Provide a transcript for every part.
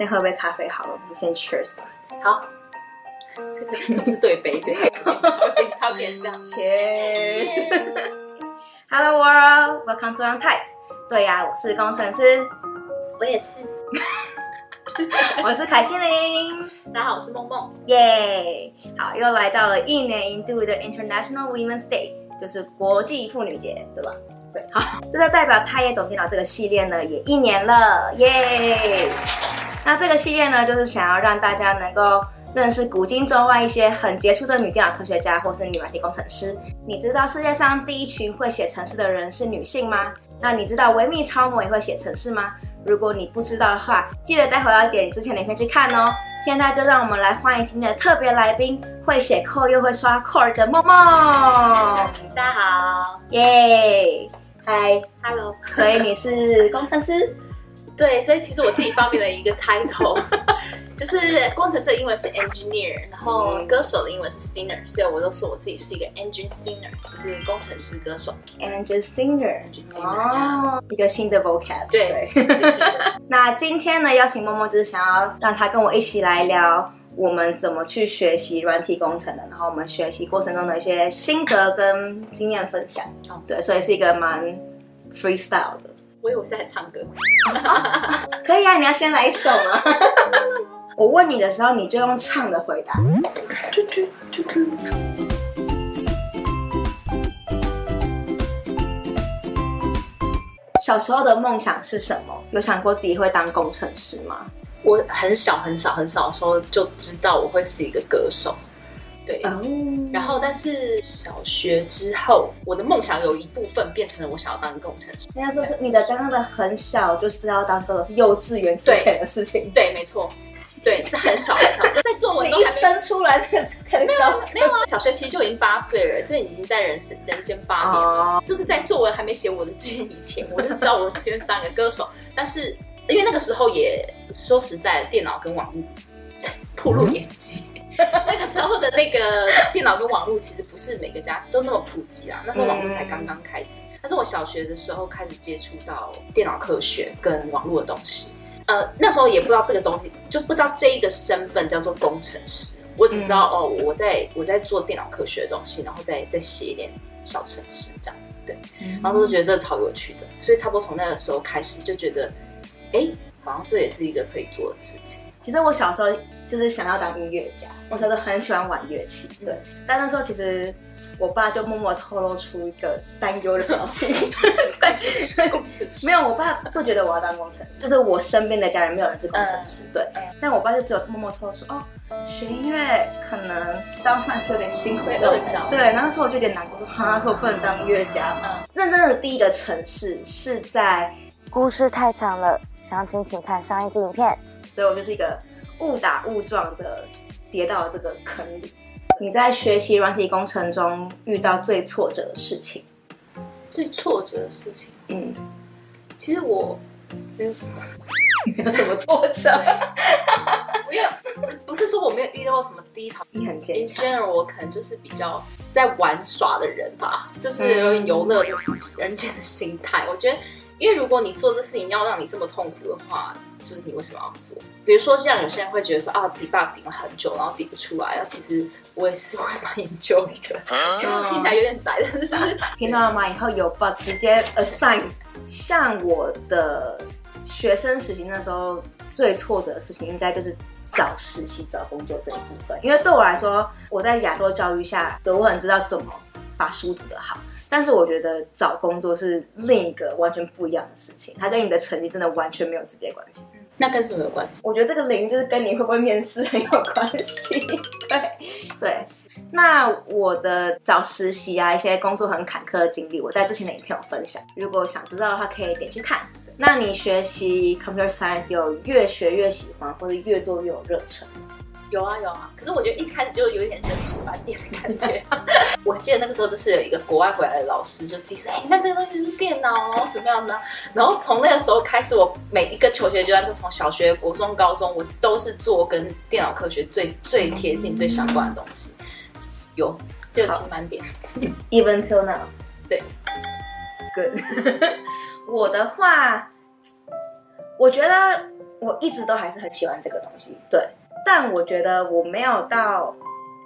先喝杯咖啡好了，我们先 cheers 吧。好，这个总是对杯，所以它变这样。Cheers。Hello world, welcome to On Type。对呀、啊，我是工程师，我也是。我是凯心玲，大家好，我是梦梦，耶！好，又来到了一年一度的 International Women's Day，就是国际妇女节，对吧？对，好，这就代表太也懂电脑这个系列呢，也一年了，耶！那这个系列呢，就是想要让大家能够认识古今中外一些很杰出的女电脑科学家或是女软体工程师。你知道世界上第一群会写程式的人是女性吗？那你知道维密超模也会写程式吗？如果你不知道的话，记得待会要点之前的影片去看哦。现在就让我们来欢迎今天的特别来宾，会写 code 又会刷 code 的梦梦。大家好，耶，嗨，hello。所以你是工程师？对，所以其实我自己发明了一个 title。就是工程师的英文是 engineer，然后歌手的英文是 singer，所以我都说我自己是一个 engine singer，就是工程师歌手。engine singer，哦，一个新的 vocab。对，那今天呢，邀请默默就是想要让他跟我一起来聊我们怎么去学习软体工程的，然后我们学习过程中的一些心得跟经验分享。哦，对，所以是一个蛮 freestyle 的。我以为我是在唱歌。可以啊，你要先来一首吗？我问你的时候，你就用唱的回答。小时候的梦想是什么？有想过自己会当工程师吗？我很小很小很小的时候就知道我会是一个歌手。对，然后但是小学之后，我的梦想有一部分变成了我想要当工程师。人家说是你的刚刚的很小就知道当歌手是幼稚园之前的事情。对，对，没错。对，是很少很少，在作文你一生出来那个肯定高，没有啊，小学其实就已经八岁了，所以已经在人生人间八年了。Oh. 就是在作文还没写我的志愿以前，我就知道我其实是当一个歌手。但是因为那个时候也说实在的，电脑跟网络 暴露年纪，那个时候的那个电脑跟网络其实不是每个家都那么普及啊。那时候网络才刚刚开始，但是我小学的时候开始接触到电脑科学跟网络的东西。呃，那时候也不知道这个东西，就不知道这一个身份叫做工程师。我只知道、嗯、哦，我在我在做电脑科学的东西，然后再再写一点小程式这样。对，嗯、然后都觉得这个超有趣的，所以差不多从那个时候开始就觉得，哎，好像这也是一个可以做的事情。其实我小时候就是想要当音乐家，我小时候很喜欢玩乐器，对。嗯、但那时候其实。我爸就默默透露出一个担忧的表情，对，没有，我爸不觉得我要当工程师，就是我身边的家人没有人是工程师，对。但我爸就只有默默透露说，哦，学音乐可能当饭吃有点辛苦，对。然后那时候我就有点难过，说，哈，说我不能当音乐家。认真的第一个城市是在，故事太长了，详情请看上一支影片。所以我就是一个误打误撞的跌到了这个坑里。你在学习软体工程中遇到最挫折的事情？最挫折的事情，嗯，其实我没有什么，没有什么挫折，没有，不是说我没有遇到过什么低潮，你很坚强。In general，我可能就是比较在玩耍的人吧，就是有点游乐的人间的心态。我觉得，因为如果你做这事情要让你这么痛苦的话。就是你为什么要做？比如说，像有些人会觉得说啊，debug 顶了很久，然后顶不出来。然后其实我也是会蛮研究一个，其实听起来有点窄，但是就是听到了吗？以后有 bug 直接 assign。像我的学生实习那时候最挫折的事情，应该就是找实习、找工作这一部分。因为对我来说，我在亚洲教育下，我很知道怎么把书读得好。但是我觉得找工作是另一个完全不一样的事情，它跟你的成绩真的完全没有直接关系。那跟什么有关系？我觉得这个零就是跟你会不会面试很有关系。对对。那我的找实习啊，一些工作很坎坷的经历，我在之前的影片有分享。如果想知道的话，可以点去看。那你学习 Computer Science 有越学越喜欢，或者越做越有热忱？有啊有啊，可是我觉得一开始就有一点热情满点的感觉。我记得那个时候就是有一个国外回来的老师，就是说：“哎、欸，你看这个东西是电脑哦，怎么样呢？”然后从那个时候开始，我每一个求学阶段，就从小学、国中、高中，我都是做跟电脑科学最最贴近、最相关的东西。有热情满点，Even till now，对，Good。我的话，我觉得。我一直都还是很喜欢这个东西，对。但我觉得我没有到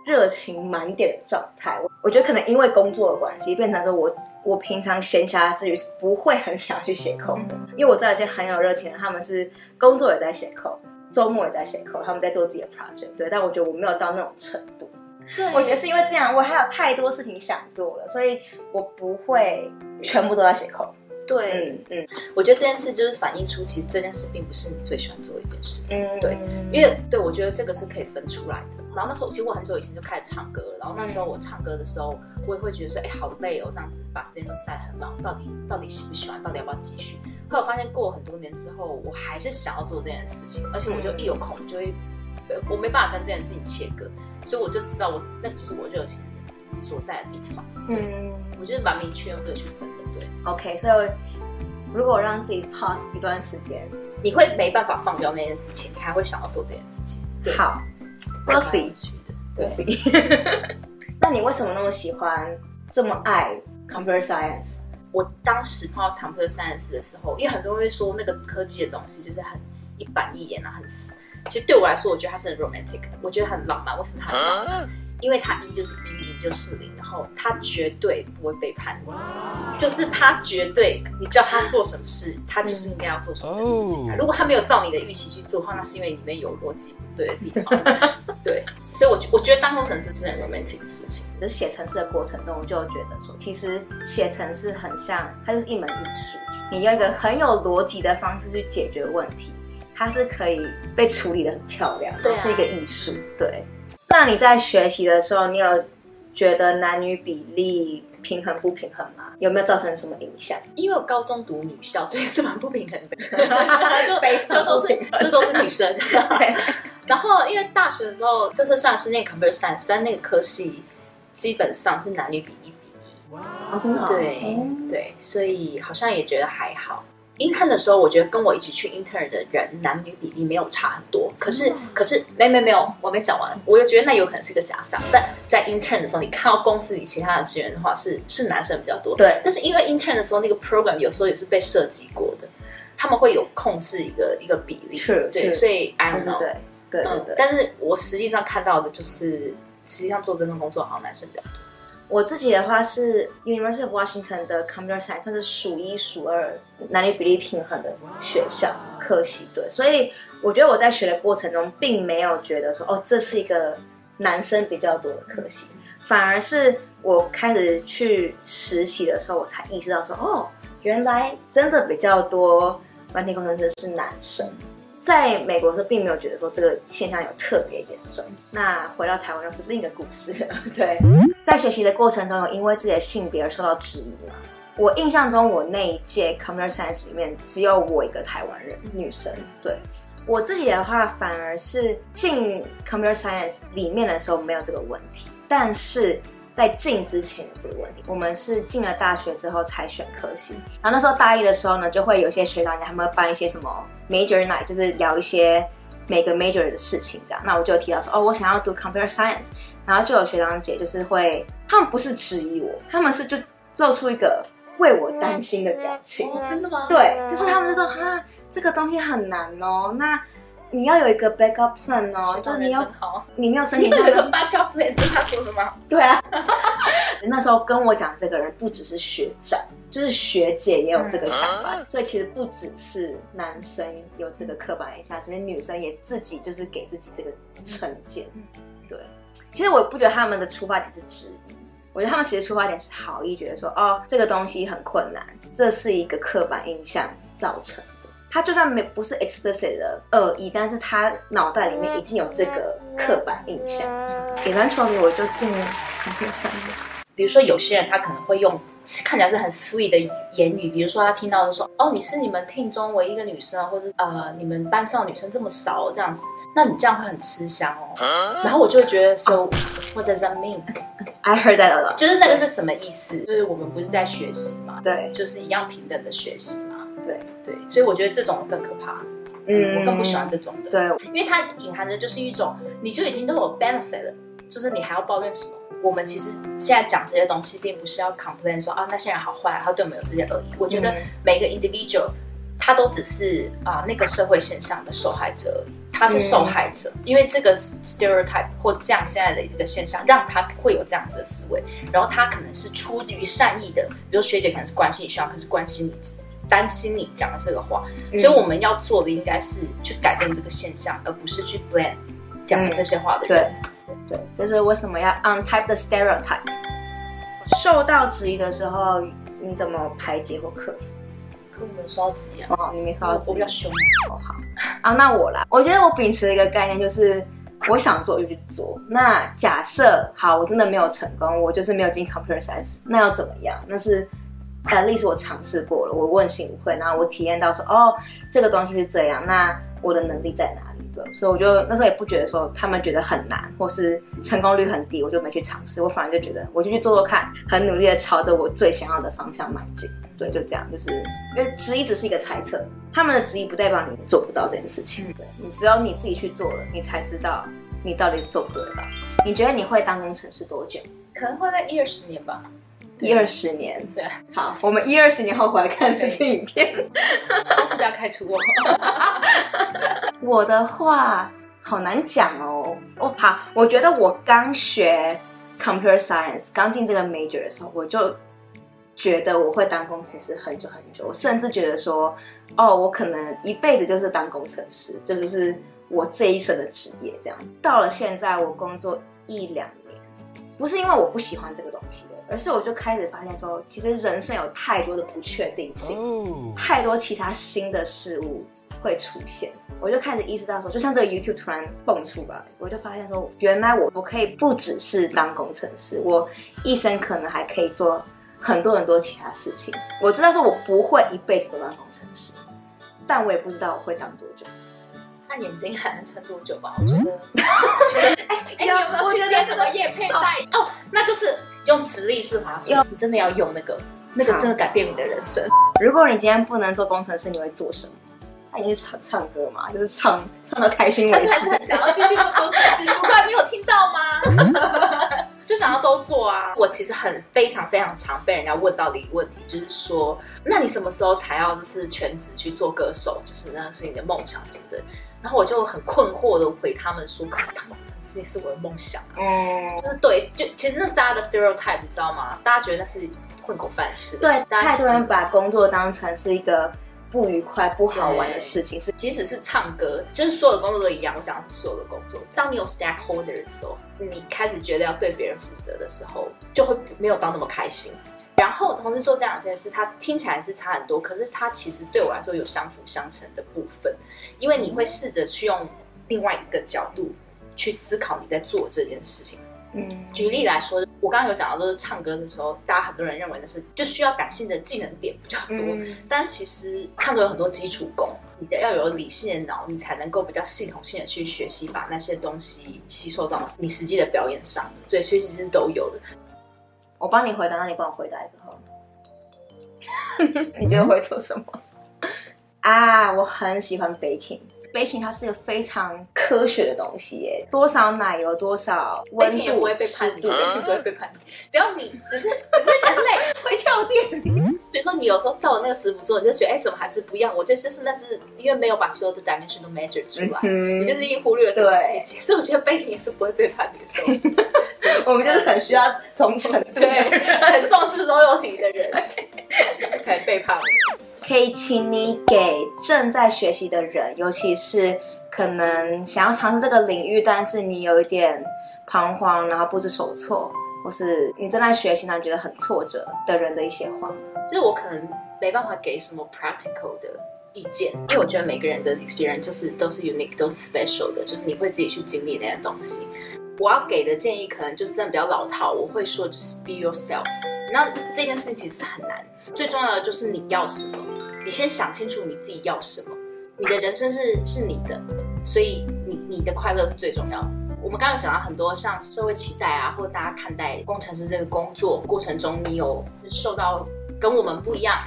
热情满点的状态。我觉得可能因为工作的关系，变成说我我平常闲暇之余是不会很想要去写 code 的。因为我知道一些很有热情的，他们是工作也在写 code，周末也在写 code，他们在做自己的 project。对，但我觉得我没有到那种程度。对，我觉得是因为这样，我还有太多事情想做了，所以我不会全部都在写 code。对，嗯嗯，我觉得这件事就是反映出，其实这件事并不是你最喜欢做的一件事情。嗯、对，因为对我觉得这个是可以分出来的。然后那时候，其实我很久以前就开始唱歌了。然后那时候我唱歌的时候，我也会觉得说，哎，好累哦，这样子把时间都塞很满，到底到底喜不喜欢，到底要不要继续？后来我发现过了很多年之后，我还是想要做这件事情，而且我就一有空就会，我没办法跟这件事情切割，所以我就知道我那个就是我热情所在的地方。嗯，我觉得蛮明确用这个去分的。对，OK，所以如果让自己 pause 一段时间，你会没办法放掉那件事情，你还会想要做这件事情。对，好，We'll see。对 那你为什么那么喜欢，这么爱 computer science？我当时碰到 computer science 的时候，因为很多人会说那个科技的东西就是很一板一眼啊，很死。其实对我来说，我觉得它是很 romantic 的，我觉得很浪漫。为什么它很浪漫？因为它一就是就是零，然后他绝对不会背叛你，就是他绝对，你叫他做什么事，他就是应该要做什么的事情。如果他没有照你的预期去做的话，那是因为里面有逻辑不对的地方。对，所以我我觉得当工程师是很 romantic 的事情。就是写程式的过程中，我就觉得说，其实写程式很像，它就是一门艺术。你用一个很有逻辑的方式去解决问题，它是可以被处理的很漂亮，对啊，是一个艺术。对。那你在学习的时候，你有觉得男女比例平衡不平衡吗？有没有造成什么影响？因为我高中读女校，所以是蛮不平衡的，就 非常都是就都是女生。然后因为大学的时候，就是算是念 computer science，但那个科系基本上是男女比一比一。哇，真的？对对，所以好像也觉得还好。Intern 的时候，我觉得跟我一起去 intern 的人男女比例没有差很多。可是，嗯、可是没没没有，我没讲完。我就觉得那有可能是个假象。但在 intern 的时候，你看到公司里其他的职员的话，是是男生比较多。对。但是因为 intern 的时候，那个 program 有时候也是被设计过的，他们会有控制一个一个比例。是，对。所以 I don't know。对对对，对。但是我实际上看到的就是，实际上做这份工作好像男生比较多。我自己的话是 University of Washington 的 Computer Science，算是数一数二男女比例平衡的学校科系，对，所以我觉得我在学的过程中，并没有觉得说哦，这是一个男生比较多的科系，反而是我开始去实习的时候，我才意识到说哦，原来真的比较多软体工程师是男生。在美国的时候，并没有觉得说这个现象有特别严重。那回到台湾又是另一个故事。对，在学习的过程中，有因为自己的性别而受到质疑吗？我印象中，我那一届 Computer Science 里面只有我一个台湾人，女生。对，我自己的话，反而是进 Computer Science 里面的时候没有这个问题，但是。在进之前有这个问题，我们是进了大学之后才选科系。然后那时候大一的时候呢，就会有些学长姐他们会办一些什么 major night，就是聊一些每个 major 的事情这样。那我就提到说，哦，我想要读 computer science。然后就有学长姐就是会，他们不是质疑我，他们是就露出一个为我担心的表情。真的吗？对，就是他们就说，哈，这个东西很难哦。那你要有一个 backup plan 哦，就是你要，你没有申请 到一个 backup plan，是 他说的吗？对啊，那时候跟我讲这个人不只是学长，就是学姐也有这个想法，嗯、所以其实不只是男生有这个刻板印象，其实女生也自己就是给自己这个成见。对，其实我不觉得他们的出发点是质疑，我觉得他们其实出发点是好意，觉得说哦，这个东西很困难，这是一个刻板印象造成。他就算没不是 explicit 的恶意，但是他脑袋里面已经有这个刻板印象。Eventually，我就进 computer science。比如说，有些人他可能会用看起来是很 sweet 的言语，比如说他听到就说：“哦，你是你们 team 中唯一一个女生，或者呃，你们班上女生这么少这样子，那你这样会很吃香哦。”然后我就觉得说：“So，what does that mean? I heard that a lot。”就是那个是什么意思？就是我们不是在学习嘛？对，就是一样平等的学习嘛。对对，所以我觉得这种更可怕，嗯，我更不喜欢这种的，对，因为它隐含着就是一种，你就已经都有 benefit 了，就是你还要抱怨什么？我们其实现在讲这些东西，并不是要 complain 说啊那些人好坏啊，他对我们有这些恶意。我觉得每个 individual 他都只是啊、呃、那个社会现象的受害者而已，他是受害者，嗯、因为这个 stereotype 或这样现在的这个现象，让他会有这样子的思维，然后他可能是出于善意的，比如学姐可能是关心你需要，可是关心你担心你讲的这个话，嗯、所以我们要做的应该是去改变这个现象，而不是去 blame 讲这些话的人。嗯、对，对，这是为什么要 untype the stereotype。受到质疑的时候，你怎么排解或克服？可我没有受到质疑啊！哦，你没受到质疑，我比较凶。哦，好啊，那我来。我觉得我秉持一个概念，就是我想做就去做。那假设好，我真的没有成功，我就是没有进 computer science，那又怎么样？那是 at least 我尝试过了，我问心无愧，然后我体验到说，哦，这个东西是这样，那我的能力在哪里？对，所以我就那时候也不觉得说他们觉得很难，或是成功率很低，我就没去尝试。我反而就觉得我就去做做看，很努力的朝着我最想要的方向迈进。对，就这样，就是因为质疑只是一个猜测，他们的质疑不代表你做不到这件事情。对，你只有你自己去做了，你才知道你到底做不做得到。你觉得你会当工程师多久？可能会在一二十年吧。一二十年，对，好，我们一二十年后回来看这支影片，公司不要开除我。我的话好难讲哦。哦，好，我觉得我刚学 computer science，刚进这个 major 的时候，我就觉得我会当工程师很久很久。我甚至觉得说，哦，我可能一辈子就是当工程师，这就是我这一生的职业。这样，到了现在，我工作一两年，不是因为我不喜欢这个东西。而是我就开始发现说，其实人生有太多的不确定性，oh. 太多其他新的事物会出现。我就开始意识到说，就像这个 YouTube 突然蹦出来，我就发现说，原来我我可以不只是当工程师，我一生可能还可以做很多很多其他事情。我知道说我不会一辈子都当工程师，但我也不知道我会当多久。看眼睛还能撑多久吧？我觉得，觉 得，哎哎，你有没有去接什么叶配在？哦，那就是。用直立式滑水，你真的要用那个，那个真的改变你的人生。如果你今天不能做工程师，你会做什么？他也是唱唱歌嘛，就是唱唱到开心为止。但是还是很想要继续做工程师，出来没有听到吗？就想要都做啊！我其实很非常非常常被人家问到的一个问题，就是说，那你什么时候才要就是全职去做歌手？就是那是你的梦想什么的。然后我就很困惑的回他们说：“可是当工程师也是我的梦想啊。”嗯，就是对，就其实那是大家的 stereotype，你知道吗？大家觉得那是混口饭吃的。对，太多人把工作当成是一个不愉快、不好玩的事情。是，即使是唱歌，就是所有的工作都一样。我讲的是所有的工作。当你有 stakeholder 的时候，你开始觉得要对别人负责的时候，就会没有到那么开心。然后同时做这两件事，它听起来是差很多，可是它其实对我来说有相辅相成的部分，因为你会试着去用另外一个角度去思考你在做这件事情。嗯，举例来说，我刚刚有讲到，就是唱歌的时候，大家很多人认为的是就需要感性的技能点比较多，嗯、但其实唱歌有很多基础功，你的要有理性的脑，你才能够比较系统性的去学习，把那些东西吸收到你实际的表演上。对，所以其实是都有的。我帮你回答，那你帮我回答一个好 你觉得会做什么？啊，我很喜欢 baking。Baking 它是一个非常科学的东西耶，多少奶油多少温度，不会背叛你，不会背叛你。只要你只是只是人类会跳电。比如说你有时候照着那个食谱做，你就觉得哎，怎么还是不一样？我觉得就是那是因为没有把所有的 dimension 都 measure 出来，你就是一忽略了这个细节。所以我觉得 baking 也是不会背叛你的东西。我们就是很需要忠诚，对，很重视 loyalty 的人，可以背叛我。可以请你给正在学习的人，尤其是可能想要尝试这个领域，但是你有一点彷徨，然后不知所措，或是你正在学习，然后觉得很挫折的人的一些话。就是我可能没办法给什么 practical 的意见，因为我觉得每个人的 experience 就是都是 unique，都是 special 的，就是你会自己去经历那些东西。我要给的建议可能就是真的比较老套，我会说就是 be yourself。那这件事情其实很难，最重要的就是你要什么，你先想清楚你自己要什么。你的人生是是你的，所以你你的快乐是最重要的。我们刚刚讲到很多像社会期待啊，或大家看待工程师这个工作过程中，你有受到跟我们不一样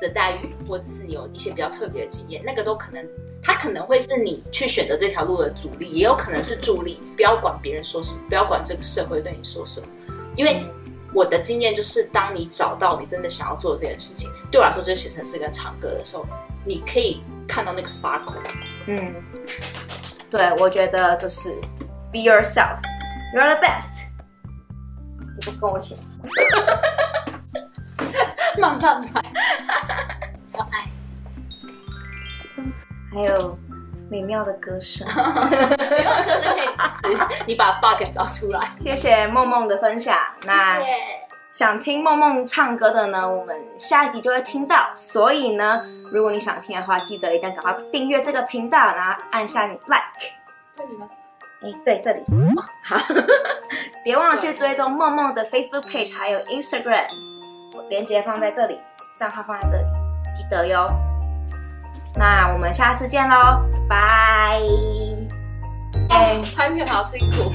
的待遇，或者是有一些比较特别的经验，那个都可能。它可能会是你去选择这条路的阻力，也有可能是助力。不要管别人说什么，不要管这个社会对你说什么，因为我的经验就是，当你找到你真的想要做这件事情，对我来说就是写程式跟唱歌的时候，你可以看到那个 sparkle。嗯，对，我觉得就是 be yourself，you're the best。你不跟我一起慢慢来，还有美妙的歌声，美妙的歌声可以支持你把 bug 找出来。谢谢梦梦的分享。那谢谢想听梦梦唱歌的呢，我们下一集就会听到。所以呢，如果你想听的话，记得一定要赶快订阅这个频道，然后按下你 like。这里吗？哎，对，这里。哦、好，别忘了去追踪梦梦的 Facebook page，还有 Instagram，我链接放在这里，账号放在这里，记得哟。那我们下次见喽，拜。哎，拍片好辛苦。